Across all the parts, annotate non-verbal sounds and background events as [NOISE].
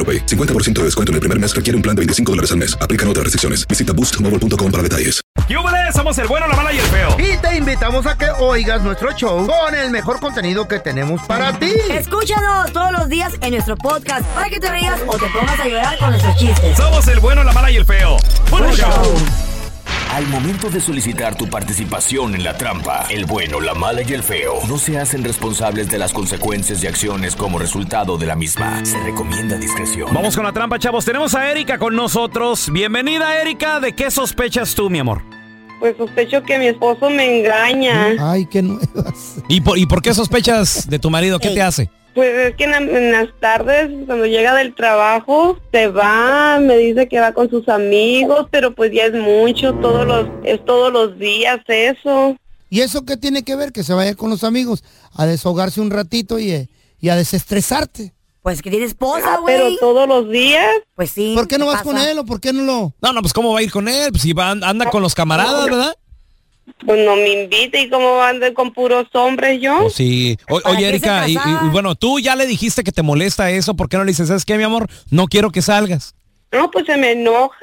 AroPay. 50% de descuento en el primer mes requiere un plan de 25 dólares al mes. Aplican otras restricciones. Visita boostmobile.com para detalles. ¡Yúbales! Somos el bueno, la mala y el feo. Y te invitamos a que oigas nuestro show con el mejor contenido que tenemos para ti. Escúchanos todos los días en nuestro podcast para que te rías o te pongas a llorar con nuestros chistes. Somos el bueno, la mala y el feo. ¡Puro show! Al momento de solicitar tu participación en la trampa, el bueno, la mala y el feo no se hacen responsables de las consecuencias y acciones como resultado de la misma. Se recomienda discreción. Vamos con la trampa, chavos. Tenemos a Erika con nosotros. Bienvenida, Erika. ¿De qué sospechas tú, mi amor? Pues sospecho que mi esposo me engaña. Ay, qué nuevas. ¿Y por, y por qué sospechas de tu marido? ¿Qué te hace? Pues es que en, la- en las tardes, cuando llega del trabajo, se va, me dice que va con sus amigos, pero pues ya es mucho, todos los, es todos los días eso. ¿Y eso qué tiene que ver? Que se vaya con los amigos a desahogarse un ratito y, eh, y a desestresarte. Pues que tiene esposa, Ah, pero güey. todos los días. Pues sí. ¿Por qué no ¿qué vas con él o por qué no lo...? No, no, pues ¿cómo va a ir con él? Pues si va, anda con los camaradas, ¿verdad? Pues no me invita y como ando con puros hombres yo. Pues sí. O- ¿Para oye, Erika, y, y- casaba? y bueno, tú ya le dijiste que te molesta eso. ¿Por qué no le dices, sabes qué, mi amor? No quiero que salgas. No, pues se me enoja,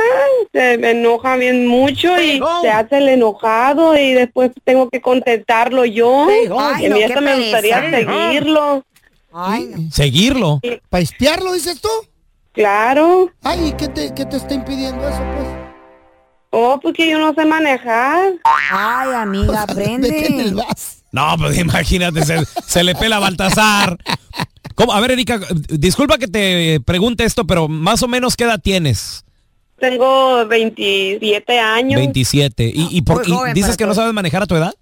se me enoja bien mucho y home. se hace el enojado y después tengo que contestarlo yo. Ay, y a no, mí qué hasta me gustaría seguirlo. Ay, no. Seguirlo. ¿Para espiarlo, dices tú? Claro. Ay, ¿y qué te, qué te está impidiendo eso, pues? Oh, porque yo no sé manejar. Ay, amiga, [LAUGHS] aprende. No, pues [LAUGHS] imagínate, se, se le pela a Baltasar. ¿Cómo? A ver, Erika, disculpa que te pregunte esto, pero más o menos qué edad tienes? Tengo 27 años. 27. ¿Y, y, por, y dices que no sabes manejar a tu edad?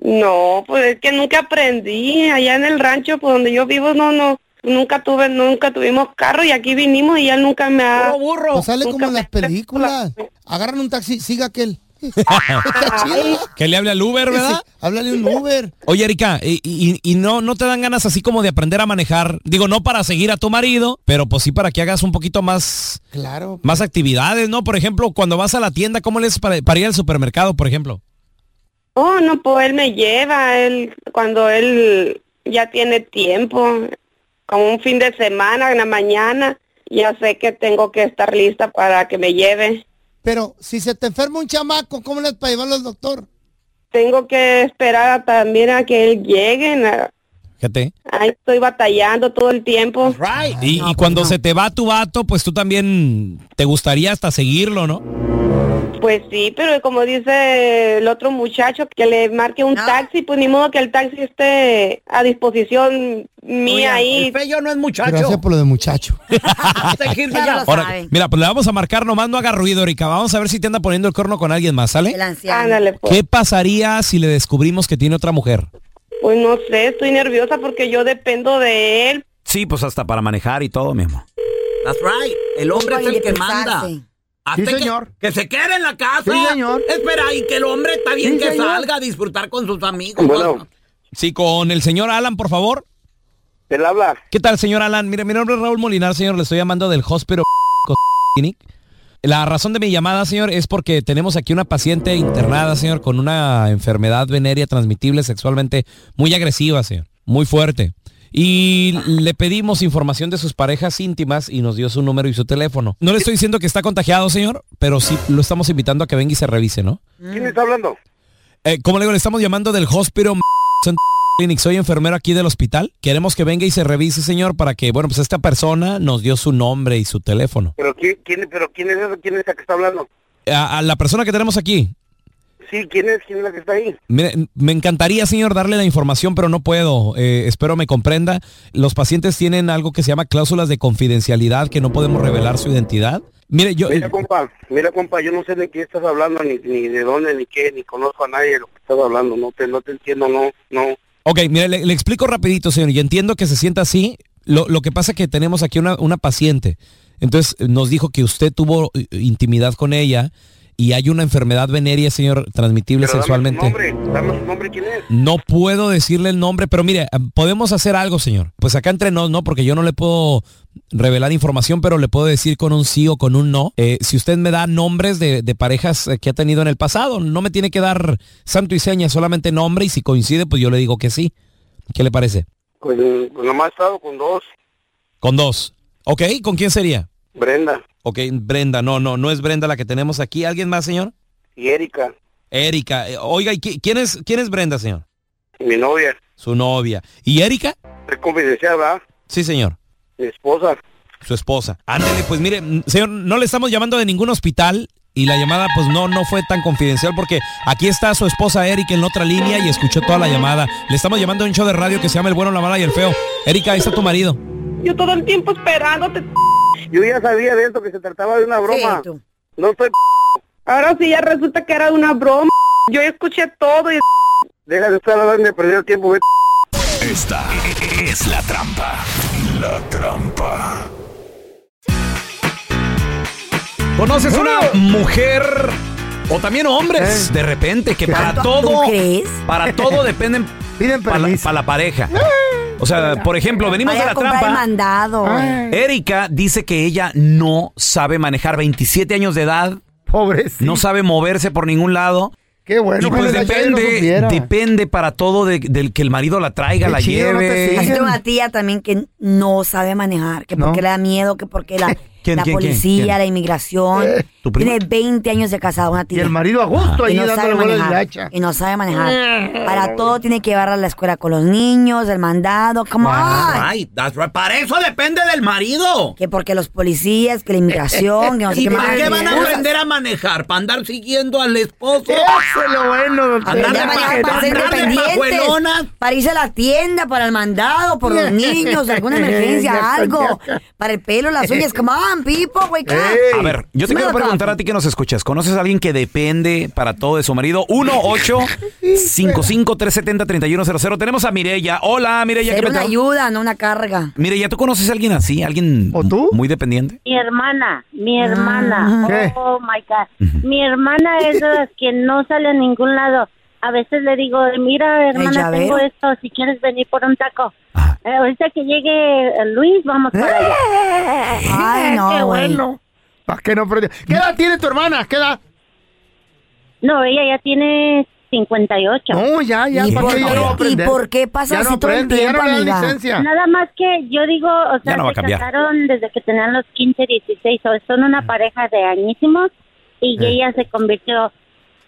No, pues es que nunca aprendí. Allá en el rancho, por donde yo vivo, no, no, nunca tuve, nunca tuvimos carro y aquí vinimos y él nunca me ha... Pues sale como en las películas. Agarran un taxi, siga aquel. [LAUGHS] Que le hable al Uber, ¿verdad? Sí, háblale un Uber. Oye, Erika, y, y- y no, no te dan ganas así como de aprender a manejar? Digo, no para seguir a tu marido, pero pues sí para que hagas un poquito más, Claro. más actividades, ¿no? Por ejemplo, cuando vas a la tienda, ¿cómo le haces para, para ir al supermercado, por ejemplo? Oh, no, pues él me lleva, él, cuando él ya tiene tiempo, como un fin de semana, en la mañana, ya sé que tengo que estar lista para que me lleve. Pero si se te enferma un chamaco, ¿cómo le es para llevarlo al doctor? Tengo que esperar a- también a que él llegue. Fíjate. Ahí estoy batallando todo el tiempo. Y, y cuando se te va tu vato, pues tú también te gustaría hasta seguirlo, ¿no? Pues sí, pero como dice el otro muchacho, que le marque un No. taxi, pues ni modo que el taxi esté a disposición mía ahí. Fello no es muchacho. Gracias por lo de muchacho. [LAUGHS] Ahora, mira, pues le vamos a marcar, nomás no haga ruido, Erika. Vamos a ver si te anda poniendo el corno con alguien más, ¿sale? El anciano. Ándale, pues. ¿Qué pasaría si le descubrimos que tiene otra mujer? Pues no sé, estoy nerviosa porque yo dependo de él. Sí, pues hasta para manejar y todo, mi amor. That's right. El hombre es el que manda. Que- señor. Que, se quede en la casa. Sí, señor. Espera, y que el hombre está bien Sí, que señor. salga a disfrutar con sus amigos. Bueno. Sí, con el señor Alan, por favor. Él habla. ¿Qué tal, señor Alan? Mire, mi nombre es Raúl Molinar, señor. Le estoy llamando del Hospital Clinic. La razón de mi llamada, señor, es porque tenemos aquí una paciente internada, señor, con una enfermedad venérea transmitible sexualmente muy agresiva, señor, muy fuerte. Y le pedimos información de sus parejas íntimas y nos dio su número y su teléfono. No le estoy diciendo que está contagiado, señor, pero sí lo estamos invitando a que venga y se revise, ¿no? ¿Quién está hablando? Eh, como le digo, le estamos llamando del Hospital Clinic. Soy enfermero aquí del hospital. Queremos que venga y se revise, señor, para que, bueno, pues esta persona nos dio su nombre y su teléfono. ¿Pero quién, quién, pero quién es esa? ¿Quién es la que está hablando? A, a la persona que tenemos aquí. Sí, ¿quién es? ¿Quién es la que está ahí? Mire, me encantaría, señor, darle la información, pero no puedo. Eh, espero me comprenda. Los pacientes tienen algo que se llama cláusulas de confidencialidad, que no podemos revelar su identidad. Mire, yo... Mira, compa, mira, compa, yo no sé de qué estás hablando, ni, ni de dónde, ni qué, ni conozco a nadie de lo que estás hablando. No te, no te entiendo, no, no. Ok, mire, le, le explico rapidito, señor, y entiendo que se sienta así. Lo, lo que pasa es que tenemos aquí una, una paciente. Entonces nos dijo que usted tuvo eh, intimidad con ella y hay una enfermedad venérea, señor, transmitible Pero sexualmente. Dame su nombre, dame su nombre, ¿quién es? No puedo decirle el nombre, pero mire, eh, podemos hacer algo, señor. Pues acá entre nos, ¿no? Porque yo no le puedo revelar información, pero le puedo decir con un sí o con un no. Eh, si usted me da nombres de, de parejas eh, que ha tenido en el pasado, no me tiene que dar santo y seña, solamente nombre y si coincide, pues yo le digo que sí. ¿Qué le parece? Pues, pues nomás he estado con dos. Con dos. Ok, ¿con quién sería? Brenda Ok, Brenda, no, no, no es Brenda la que tenemos aquí. ¿Alguien más, señor? y Erika, Erika. Eh, Oiga, ¿y qui- quién es, quién es Brenda, señor? mi novia. Su novia. ¿Y Erika? Es confidencial, ¿verdad? Sí, señor. Mi esposa. Su esposa. Ándele, pues mire, mm, señor, no le estamos llamando de ningún hospital y la llamada pues no, no fue tan confidencial porque aquí está su esposa Erika en la otra línea y escuchó toda la llamada. Le estamos llamando a un show de radio que se llama El Bueno, la Mala y el Feo. Erika, ahí está tu marido. Yo todo el tiempo esperándote. Yo ya sabía de esto, que se trataba de una broma. tú. No estoy... Ahora sí ya resulta que era una broma. Yo escuché todo y... Deja de estar hablando de perder el tiempo, vete. Esta es la trampa. La trampa. ¿Conoces una mujer o también hombres de repente que para ¿Tú- todo tú crees? para todo dependen [LAUGHS] Piden para la, permiso. pa' la pareja? O sea, por ejemplo, venimos Vaya de la trampa. mandado. Erika dice que ella no sabe manejar 27 años de edad, Pobrecito. no sabe moverse por ningún lado. Qué bueno. y pues depende, depende para todo de- del que el marido la traiga, Qué la chido, no te lleve. Así tengo una tía también que no sabe manejar, que No. porque le da miedo, que porque la, [LAUGHS] ¿Quién, la quién, policía, quién? la inmigración. ¿Tu prima? Tiene 20 años de casada, una Y tía. el marido a gusto y ahí no dándole sabe bola de manejar. hacha. Y no sabe manejar. Para todo tiene que llevarla a la escuela con los niños, el mandado, come on. Ay, that's right. Para eso depende del marido. Que porque los policías, que la inmigración, que no sé [LAUGHS] ¿Y qué para más. qué van a aprender a manejar? ¿Para andar siguiendo al esposo? Eso es lo bueno. Andar de manejar para ser independientes, para irse a la tienda, para el mandado, por los [LAUGHS] niños, alguna emergencia, algo. Para el pelo, las uñas, come on, people, wake up. Ey. A ver, yo te quiero preguntar a ti que nos escuchas. ¿Conoces a alguien que depende para todo de su marido? 1 8 55 370 3100 Tenemos a Mireya. Hola, Mireya. ¿qué una ayuda, no una carga. Mireya, ¿tú conoces a alguien así? ¿Alguien ¿O tú? muy dependiente? Mi hermana, mi hermana. ¿Qué? Oh my God. Mi hermana es de las que no sale a ningún lado. A veces le digo, mira, hermana, tengo esto, si quieres venir por un taco. Ajá. Eh, ahorita que llegue eh, Luis, vamos para allá. Ay, Qué no, güey. bueno. ¿Para qué no perdió? ¿Qué edad tiene tu hermana? ¿Qué edad? No, ella ya tiene 58. No, ya, ya. ¿Y ¿para por, qué ya no va a qué, ¿Y por qué pasa Ya no así todo el aprende, ya tiempo, no le dan amiga? licencia. Nada más que yo digo, o sea, no va a se cambiar. casaron desde que tenían los 15, 16, o son una pareja de añísimos y Eh. ella se convirtió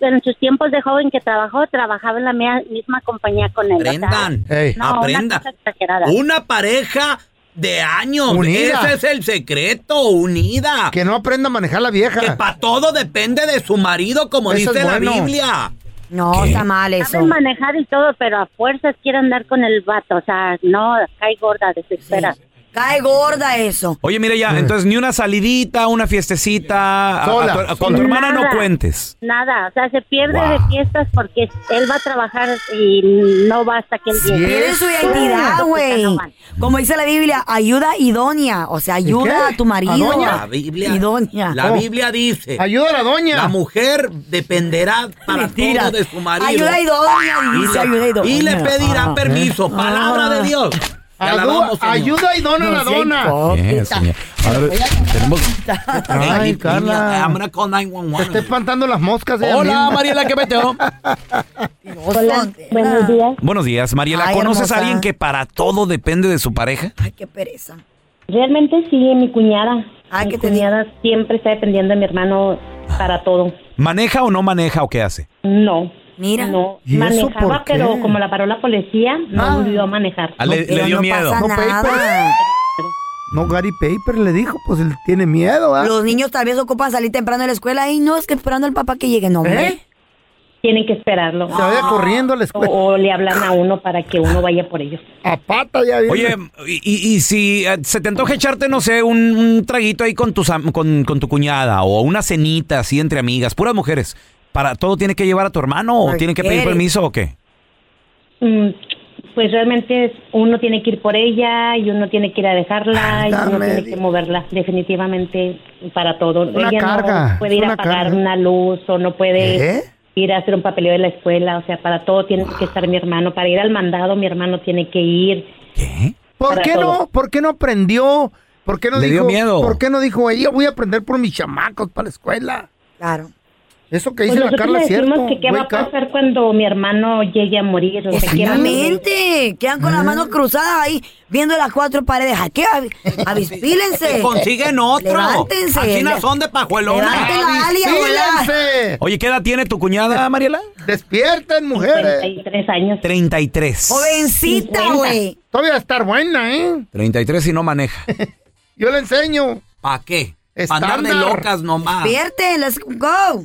en sus tiempos de joven que trabajó, trabajaba en la misma compañía con él. o sea, Aprendan. Ey. no, una Aprenda. cosa exagerada. Una pareja de años. Unida. Ese es el secreto, unida. Que no aprenda a manejar la vieja. Que para todo depende de su marido, como Eso dice la. Biblia. No, está mal eso. Saben manejar y todo, pero a fuerzas quiere andar con el vato, o sea, no, cae gorda, desespera. Cae gorda eso. Oye, mire ya, entonces ni una salidita, una fiestecita. a- a Sola, a- con sola. tu hermana no cuentes. Nada, o sea, se pierde Wow. de fiestas porque él va a trabajar y no va hasta que él llegue. Tiene su identidad, güey. Como dice la Biblia, ayuda idónea. O sea, ayuda qué? a tu marido. ¿A doña? La Biblia. Idónea. La Oh. Biblia dice. Ayuda a la doña. La mujer dependerá para Mentira. todo de su marido. Ayuda idónea, Y dice, le, ayuda idónea. y le pedirá Ah. permiso. Palabra de Dios. Ayuda y dona a la No sea dona. hipócrita. Bien, señor. A ver, tenemos... [LAUGHS] Ay, Carla. I'm gonna call Te 911. está espantando las moscas. Hola, misma. Mariela, ¿qué meteo? Hola, buenos días. Buenos días, Mariela. Ay, ¿Conoces hermosa. a alguien que para todo depende de su pareja? Ay, qué pereza. Realmente sí, mi cuñada. Ay, mi ¿qué te cuñada siempre está dependiendo de mi hermano para todo. ¿Maneja o no maneja o qué hace? No. Mira. No, ¿Y eso manejaba, pero como la paró la policía, no Ah. volvió a manejar. Ah, le, dio no miedo. pasa No, nada. paper. No, Gary Paper le dijo, pues él tiene miedo, ¿ah? Los niños tal vez ocupan salir temprano de la escuela y no es que esperando al papá que llegue, no, hombre. ¿Eh? Tienen que esperarlo. Se vaya corriendo a la O, escuela. o le hablan a uno para que uno vaya por ellos. A pata ya viene. Oye, y, y- y si eh, se te antoja echarte, no sé, un, un traguito ahí con, tus, con, con tu cuñada o una cenita así entre amigas, puras mujeres, ¿para todo tiene que llevar a tu hermano o tiene que pedir permiso o qué? Mm, Pues realmente es- uno tiene que ir por ella y uno tiene que ir a dejarla y uno tiene que moverla definitivamente para todo. Una ella carga, no puede ir a pagar carga. una luz o no puede ¿Eh? ir a hacer un papeleo de la escuela, o sea, para todo tiene que estar mi hermano. Para ir al mandado mi hermano tiene que ir. ¿Qué? ¿Por qué todo. no? ¿Por qué no aprendió? ¿Por qué no Le dio dijo? miedo. ¿Por qué no dijo ella voy a aprender por mis chamacos para la escuela? Claro. Eso que Pues dice la nosotros Carla es cierto. que qué va a pasar cuando mi hermano llegue a morir. O. Efectivamente. Quedan con las manos cruzadas ahí, viendo las cuatro paredes. ¿A qué? Avi- [LAUGHS] Avispílense. Consiguen otro. Levántense. Así no son de pajuelona. La. ¡Avispílense! Oye, ¿qué edad tiene tu cuñada, Mariela? Despierten, mujeres. 33 años. 33. Jovencita, 50. güey. Todavía va a estar buena, ¿eh? 33 y no maneja. [LAUGHS] Yo le enseño. ¿Para qué? Estándar. andar de locas nomás. Despierten, let's go.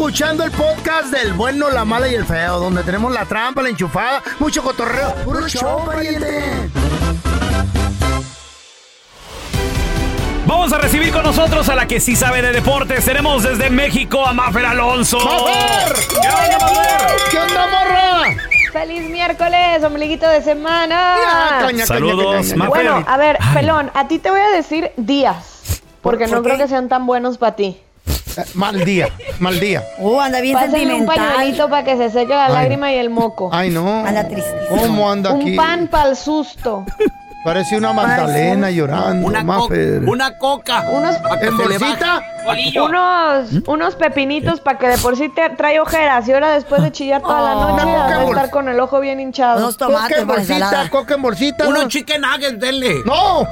Escuchando el podcast del bueno, la mala y el feo, donde tenemos la trampa, la enchufada, mucho cotorreo. ¡Puro show, pariente! Vamos a recibir con nosotros a la que sí sabe de deportes. Tenemos desde México a Mafer Alonso. ¡Mafer! ¿Qué onda, Mafer? ¿Qué onda, morra? ¡Feliz miércoles, ombliguito de semana! Ya, caña, Saludos, caña, caña. Mafer. Bueno, a ver, Ay. Pelón, a ti te voy a decir días, porque ¿Por no creo que sean tan buenos para ti. Eh, Mal día, mal día. Oh, anda bien Pásenle un sentimental. pañuelito para que se seque la Ay. lágrima y el moco. Ay, no. Anda tristísimo. ¿Cómo anda aquí? un pan para el susto. Parece una Magdalena llorando, Una, co- una coca. Unos, ¿En bolsita? unos, unos pepinitos para que de por sí te trae ojeras y ahora después de chillar toda la noche Una coca vas a en estar con el ojo bien hinchado. Unos Coca tomates en para bolsita, ensalada. coca en bolsita. Unos ¿no? chicken nuggets, denle. ¡No!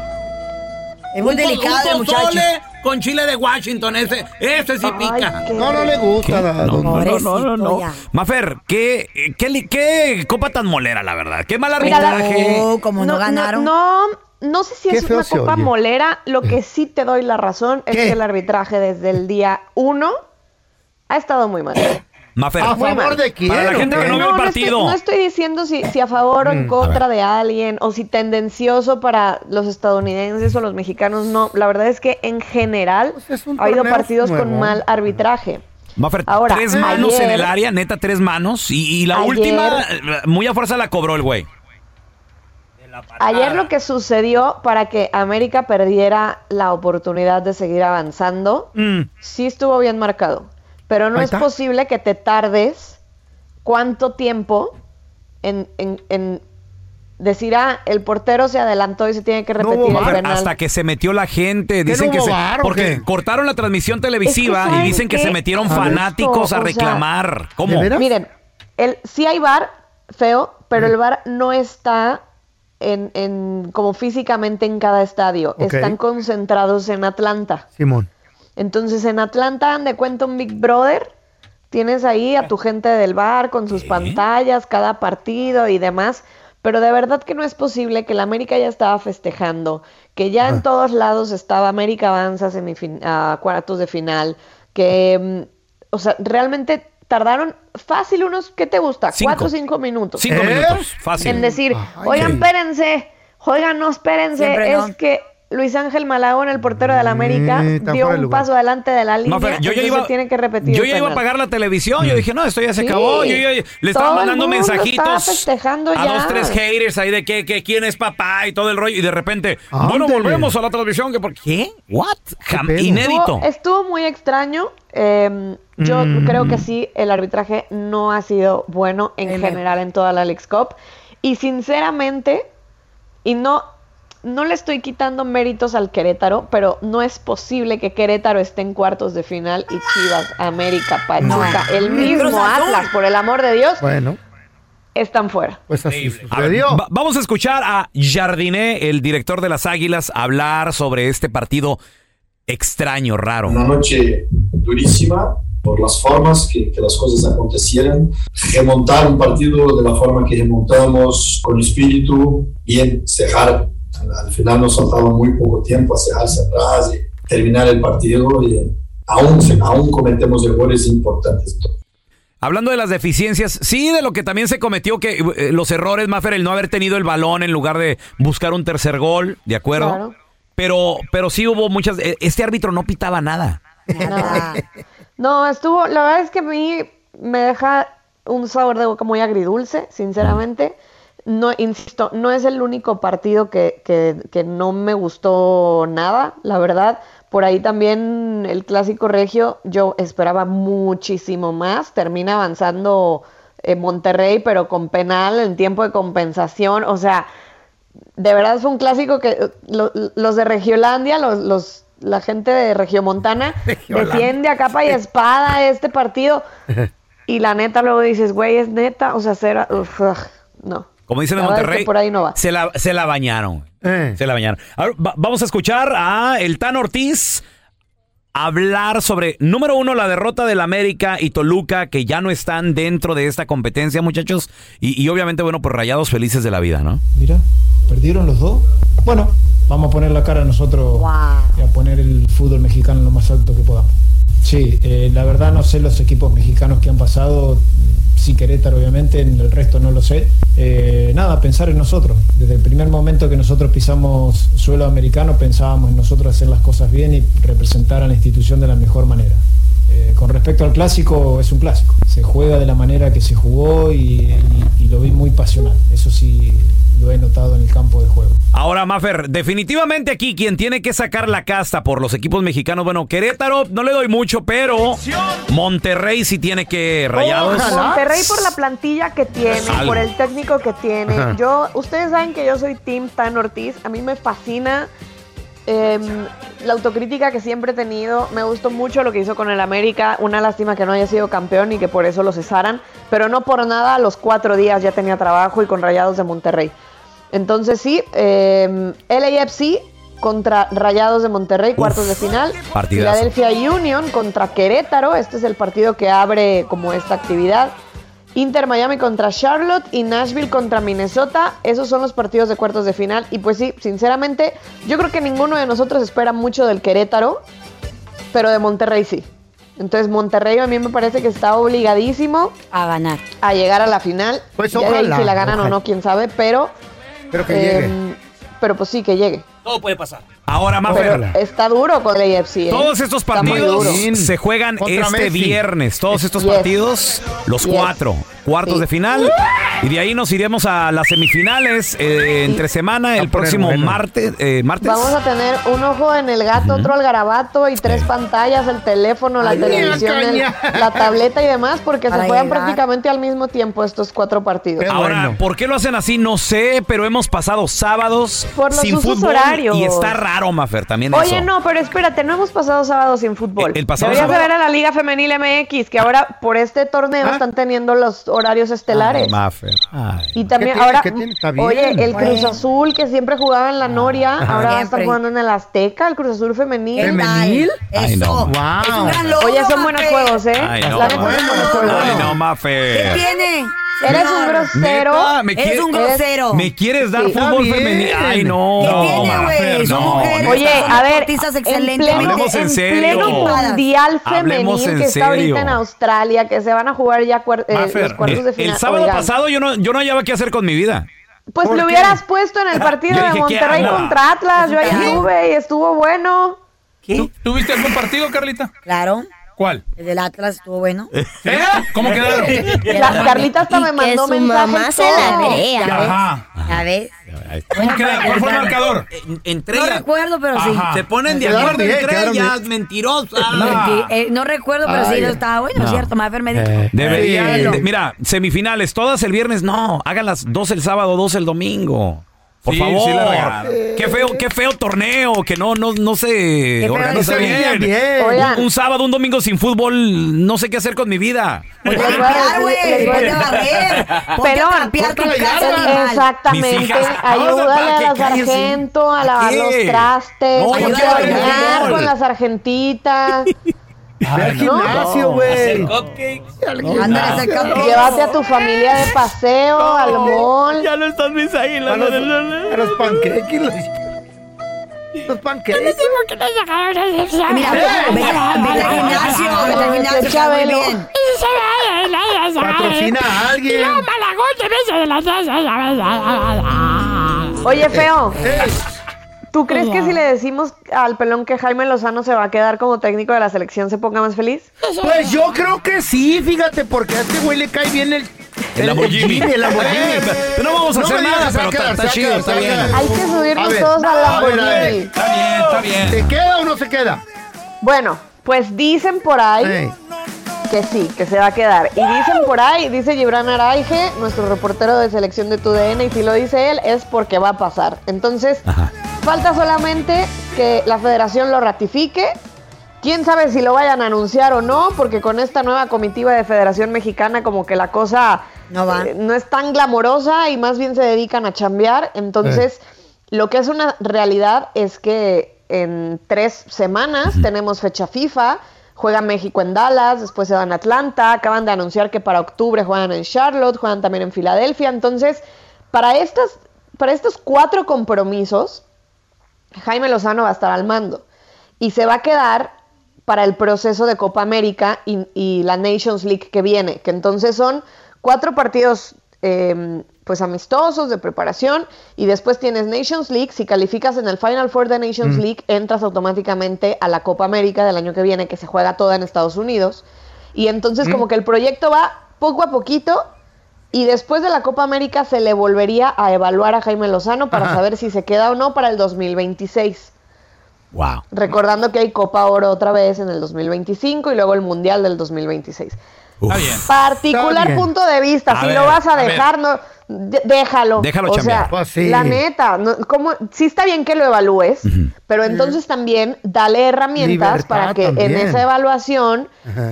Es muy Un delicado el un muchacho. Con chile de Washington, ese, ese sí Ay, pica. qué No, no le gusta. da- don- Pobrecito ya. Mafer, ¿qué, qué, qué copa tan molera, la verdad. Qué mal la- arbitraje. Oh, como no, ganaron. No, no, sé si Qué es una copa oye. molera. Lo que sí te doy la razón es ¿Qué? que el arbitraje desde el día uno ha estado muy mal. Mafer, ¿A favor de quién? Para la gente que no ve el estoy, partido. no estoy diciendo si, si a favor o en Mm, contra de alguien o si tendencioso para los estadounidenses o los mexicanos. No, la verdad es que en general Pues ha habido partidos con mal arbitraje. Mafer, Ahora, tres manos ayer- en el área, neta, tres manos. Y, y la Ayer- última, eh, muy a fuerza la cobró el güey. Ayer lo que sucedió para que América perdiera la oportunidad de seguir avanzando, Mm. sí estuvo bien marcado. Pero no es posible que te tardes cuánto tiempo en, en- en decir, ah, el portero se adelantó y se tiene que repetir el penal. hasta que se metió la gente. ¿Qué, Dicen no que hubo se. Porque qué? cortaron la transmisión televisiva Es que y ¿saben dicen que se metieron fanáticos a O sea, reclamar. ¿Cómo? Miren, el, sí hay bar feo, pero el bar no está en, en- como físicamente en cada estadio. Están concentrados en Atlanta. Simón. Entonces en Atlanta, de cuenta un Big Brother. Tienes ahí a tu gente del bar con sus pantallas, cada partido y demás. Pero de verdad que no es posible que la América ya estaba festejando, que ya en todos lados estaba América avanza a cuartos de final, que, mm, o sea, realmente tardaron fácil unos, ¿qué te gusta? Cinco. Cuatro o cinco minutos. Cinco minutos, fácil. En decir, Ay, oigan, espérense, oigan, no, espérense, Siempre es no. que Luis Ángel Malagón, el portero de la América, Mm, dio un lugar. paso adelante de la línea, Mafer, yo ya iba- tienen que repetir Yo ya iba a pagar la televisión. Yo dije, no, esto ya se Sí. acabó. Yo ya- le Todo estaba mandando mensajitos festejando a ya. dos, tres haters ahí de que, que quién es papá y todo el rollo. Y de repente, bueno, Ándale. volvemos a la transmisión. que por ¿Qué? ¿What? Estuvo, inédito. estuvo muy extraño. eh, yo Mm. creo que sí, el arbitraje no ha sido bueno en general en toda la Leagues Cup. Y sinceramente, y no, no le estoy quitando méritos al Querétaro, pero no es posible que Querétaro esté en cuartos de final y Chivas, América, Pachuca, No. el mismo. Atlas, por el amor de Dios, Bueno, están fuera. pues así A ver, sucedió. va- vamos a escuchar a Jardiné, el director de las Águilas, hablar sobre este partido extraño, raro. Una noche durísima por las formas que, que las cosas acontecieran. Remontar un partido de la forma que remontamos, con espíritu, bien, cerrar. Al, al final nos faltaba muy poco tiempo a cerrarse atrás y terminar el partido. Y aún, se- aún cometemos errores importantes. Hablando de las deficiencias, sí, de lo que también se cometió, que eh, los errores, Maffer, el no haber tenido el balón en lugar de buscar un tercer gol, ¿de acuerdo? Claro. Pero, pero sí hubo muchas. eh, Este árbitro no pitaba nada. Nada. No, estuvo, la verdad es que a mí me deja un sabor de boca muy agridulce, sinceramente. No, insisto, no es el único partido que, que, que no me gustó nada, la verdad. Por ahí también el clásico regio, yo esperaba muchísimo más. Termina avanzando eh, Monterrey, pero con penal en tiempo de compensación. O sea, de verdad fue un clásico que eh, lo- los de Regiolandia, los, los, la gente de Regiomontana, [LAUGHS] Regiolandia. defiende a capa y espada este partido. [LAUGHS] Y la neta luego dices, güey, es neta. O sea, será, uf, no. Como dicen en Monterrey, que por ahí no va. Se, la, se la bañaron. Eh. Se la bañaron. Ahora, va- vamos a escuchar a el Tan Ortiz hablar sobre, número uno, la derrota del América y Toluca, que ya no están dentro de esta competencia, muchachos. Y, y obviamente, bueno, pues rayados felices de la vida, ¿no? Mira, perdieron los dos. Bueno, vamos a poner la cara nosotros y a poner el fútbol mexicano lo más alto que podamos. Sí, eh, la verdad no sé los equipos mexicanos que han pasado, sí Querétaro obviamente, en el resto no lo sé. Eh, nada, pensar en nosotros. Desde el primer momento que nosotros pisamos suelo americano pensábamos en nosotros hacer las cosas bien y representar a la institución de la mejor manera. Eh, con respecto al clásico, es un clásico. Se juega de la manera que se jugó y, lo vi muy pasional. Eso sí lo he notado en el campo de juego. Ahora, Mafer, definitivamente aquí quien tiene que sacar la casta por los equipos mexicanos, bueno, Querétaro no le doy mucho, pero Monterrey sí tiene que rayados. Monterrey por la plantilla que tiene, Algo. por el técnico que tiene. Ajá. Yo, ustedes saben que yo soy Team Tan Ortiz. A mí me fascina em, la autocrítica que siempre he tenido. Me gustó mucho lo que hizo con el América. Una lástima que no haya sido campeón y que por eso lo cesaran. Pero no por nada, a los cuatro días ya tenía trabajo y con Rayados de Monterrey. Entonces sí, em, LAFC contra Rayados de Monterrey, cuartos de final. partidazo. Philadelphia Union contra Querétaro. Este es el partido que abre como esta actividad. Inter Miami contra Charlotte y Nashville contra Minnesota. Esos son los partidos de cuartos de final. Y pues sí, sinceramente, yo creo que ninguno de nosotros espera mucho del Querétaro, pero de Monterrey sí. Entonces Monterrey a mí me parece que está obligadísimo a ganar, a llegar a la final. Pues Ya de ahí si la ganan o no, quién sabe, pero Pero que eh, llegue. pero pues sí que llegue. Todo puede pasar. Ahora, Pero Mafer, está duro con el AFC. ¿eh? todos estos partidos se juegan Contra este Messi. viernes. Todos estos Yes. partidos, los Yes. cuatro. Cuartos Sí. de final. Y de ahí nos iremos a las semifinales eh, entre semana el próximo bueno. martes. eh, martes. Vamos a tener un ojo en el gato, otro al garabato y tres pantallas, el teléfono, la Ay, televisión, el- la tableta y demás, porque Para se juegan llegar. prácticamente al mismo tiempo estos cuatro partidos. Qué Ahora, bueno. ¿por qué lo hacen así? No sé, pero hemos pasado sábados Por los sin usos fútbol horarios. y está raro, Mafer, también Oye, eso. no, pero espérate, no hemos pasado sábado sin fútbol. El- el pasado Deberías de sábado- ver a la Liga Femenil MX, que ahora por este torneo Ah. están teniendo los horarios estelares. Ay, Mafer. Ay. Y también tiene? ahora, ¿Qué tiene? Está bien. oye, el Bueno. Cruz Azul que siempre jugaba en la Noria, ahora va a estar jugando en el Azteca, el Cruz Azul femenil. ¿Qué? ¿Femenil? Ay, Eso. no. Wow. Es un gran logro, Oye, son buenos Mafe. juegos, ¿eh? Ay, no, la buenos juegos. Ay, no, ¿Qué Mafer. tiene? Eres un grosero. Neta, ¿me Eres quieres- un grosero. ¿Me quieres dar Sí. fútbol Está bien. femenino? Ay, no. ¿Qué no, tiene, güey? Son no, mujeres. Oye, a ver, deportistas en excelentemente pleno, Hablemos en en serio. pleno mundial Hablemos en que está ahorita en Australia, que se van a jugar ya cuar- eh, Mafer, los cuartos de el, final. el sábado Oigan, pasado yo no, yo no hallaba qué hacer con mi vida. Pues ¿Por lo qué? hubieras puesto en el partido Yo de dije, ¿qué Monterrey hago? contra Atlas. Yo ahí ¿Qué? estuve y estuvo bueno. ¿Tú, ¿Tú viste algún partido, Carlita? Claro. ¿Cuál? El del Atlas estuvo bueno. ¿Eh? ¿Cómo quedaron? [LAUGHS] La Carlita hasta me mandó su mensajes. mamá se la vea. Ajá. A ver. ¿Cómo quedaron? ¿Cuál fue el marcador? Entre No recuerdo, pero sí. Ajá. Se ponen de acuerdo entre ellas, mentirosas. Menti- eh, no recuerdo, pero sí, no estaba bueno, No. ¿cierto? Mafer me dijo. Deberían, Sí. de- mira, semifinales, todas el viernes, no, hagan las dos el sábado, dos el domingo. Por Sí, favor. sí la qué feo, qué feo torneo, que no, no, no se organiza bien. Un, un sábado, un domingo sin fútbol, no sé qué hacer con mi vida. Les voy a güey, a- ponte barrer. Ponte tu casa. Exactamente. Ayúdale a- la sargento a lavar los trastes. Ayúdale a bañar con la sargentita. Ve al gimnasio, güey. Llévate a tu familia de paseo, al mall. no están mis águilas. A los, a los panqueques. Los, los panqueques. Mira, vete vete al gimnasio, vete al gimnasio, Chabelo. bien. Patrocina a alguien. Oye, feo. ¿Tú crees que si le decimos al pelón que Jaime Lozano se va a quedar como técnico de la selección se ponga más feliz? Pues yo creo que sí, fíjate, porque a este güey le cae bien el... El Lamborghini. El Lamborghini. Eh, no vamos a hacer nada, que se va pero a quedar, está- chido, está bien. Hay que subirnos ver, todos al a ver, a ver. Lamborghini. Está bien, está bien. ¿Se queda o no se queda? Bueno, pues dicen por ahí que sí, que se va a quedar. Y dicen por ahí, dice Gibran Araige, nuestro reportero de selección de TUDN, y si lo dice él es porque va a pasar. Entonces, falta solamente que la federación lo ratifique. Quién sabe si lo vayan a anunciar o no, porque con esta nueva comitiva de Federación Mexicana como que la cosa No va. eh, no es tan glamorosa y más bien se dedican a chambear. Entonces, lo que es una realidad es que en tres semanas tenemos fecha FIFA, juega México en Dallas, después se van a Atlanta, acaban de anunciar que para octubre juegan en Charlotte, juegan también en Filadelfia. Entonces, para, estas, para estos cuatro compromisos, Jaime Lozano va a estar al mando y se va a quedar para el proceso de Copa América y, y la Nations League que viene, que entonces son cuatro partidos eh, pues amistosos de preparación y después tienes Nations League, si calificas en el Final Four de Nations Mm. League entras automáticamente a la Copa América del año que viene que se juega toda en Estados Unidos y entonces Mm. como que el proyecto va poco a poquito y después de la Copa América se le volvería a evaluar a Jaime Lozano para Ajá. saber si se queda o no para el 2026. Wow. Recordando que hay Copa Oro otra vez en el 2025 y luego el Mundial del 2026. Está bien. Particular Está bien. punto de vista, A si ver, lo vas a dejar, no, de- déjalo. Déjalo o chambear. sea, Pues sí. la neta, no, ¿cómo? sí está bien que lo evalúes, pero entonces también dale herramientas Libertad para que en esa evaluación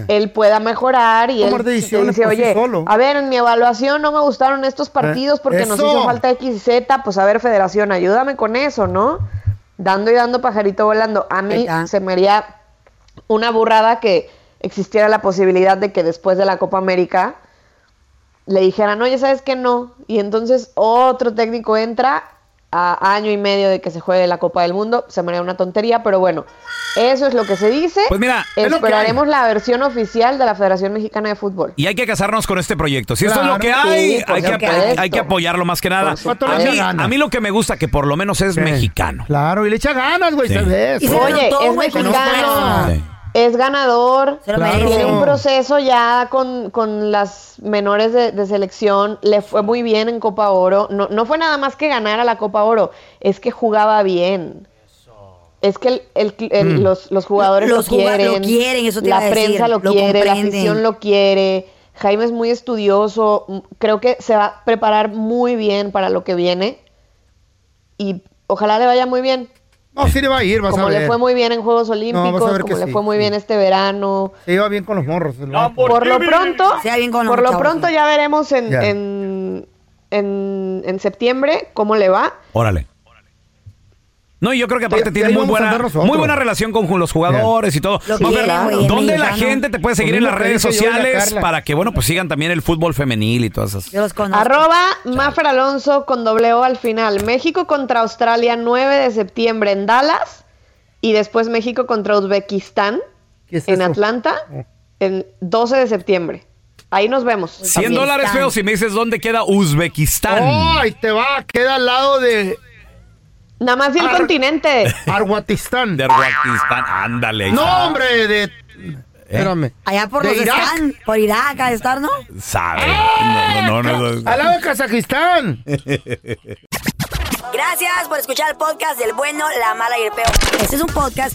él pueda mejorar y Tomar él dice, sí oye, solo". a ver, en mi evaluación no me gustaron estos partidos porque nos hizo falta X y Z, pues a ver, federación, ayúdame con eso, ¿no? Dando y dando pajarito volando. A mí se me haría una burrada que existiera la posibilidad de que después de la Copa América le dijeran, oye, ¿sabes qué no? Y entonces otro técnico entra a año y medio de que se juegue la Copa del Mundo. Se me haría una tontería, pero bueno, eso es lo que se dice. Pues mira, es lo que esperaremos la versión oficial de la Federación Mexicana de Fútbol. Y hay que casarnos con este proyecto. Si esto es lo que hay, sí, hay, que, hay que apoyarlo más que nada. A mí, a mí lo que me gusta que por lo menos es Sí. mexicano. Claro, y le echa ganas, güey, Sí. se ve. Y se Oye, es mexicano. Es ganador, Claro. tiene un proceso ya con, con las menores de, de selección, le fue muy bien en Copa Oro, no, no fue nada más que ganar a la Copa Oro, es que jugaba bien. Es que el- el- el- Mm. los, los jugadores Los lo quieren, lo quieren, eso te la decir, prensa lo, lo quiere, la afición lo quiere. Jaime es muy estudioso, m- creo que se va a preparar muy bien para lo que viene y ojalá le vaya muy bien. No, sí le va a ir, vas Como a le ver. fue muy bien en Juegos Olímpicos, ver como que le sí, fue muy bien este verano. Se iba bien con los morros. Por lo pronto, Sea bien con los por lo pronto ya veremos en, Ya. en, en, en septiembre cómo le va. Órale. No, y yo creo que aparte Sí, tiene muy buena, muy buena relación con los jugadores y todo. Lo Mafer, güey, el ¿Dónde la mexicano. gente te puede seguir Lo en las mismo que redes dije yo y la sociales Carla. para que, bueno, pues sigan también el fútbol femenil y todas esas? Yo los conozco. Arroba Mafer Alonso con doble O al final. México contra Australia 9 de septiembre en Dallas y después México contra Uzbekistán ¿Qué es en eso? Atlanta en 12 de septiembre. Ahí nos vemos. 100 también. dólares feo si me dices dónde queda Uzbekistán. ¡Oh, ahí te va! Queda al lado de Nada más el Ar- continente. [LAUGHS] Arguatistán. De Uzbekistán, ándale. No, está. hombre, de... Espérame. Allá por los Irak. están, por Irak, a estar, ¿no? Sabe. No, no, no, no, no. Al lado de Kazajistán. Gracias por escuchar el podcast del bueno, la mala y el peor. Este es un podcast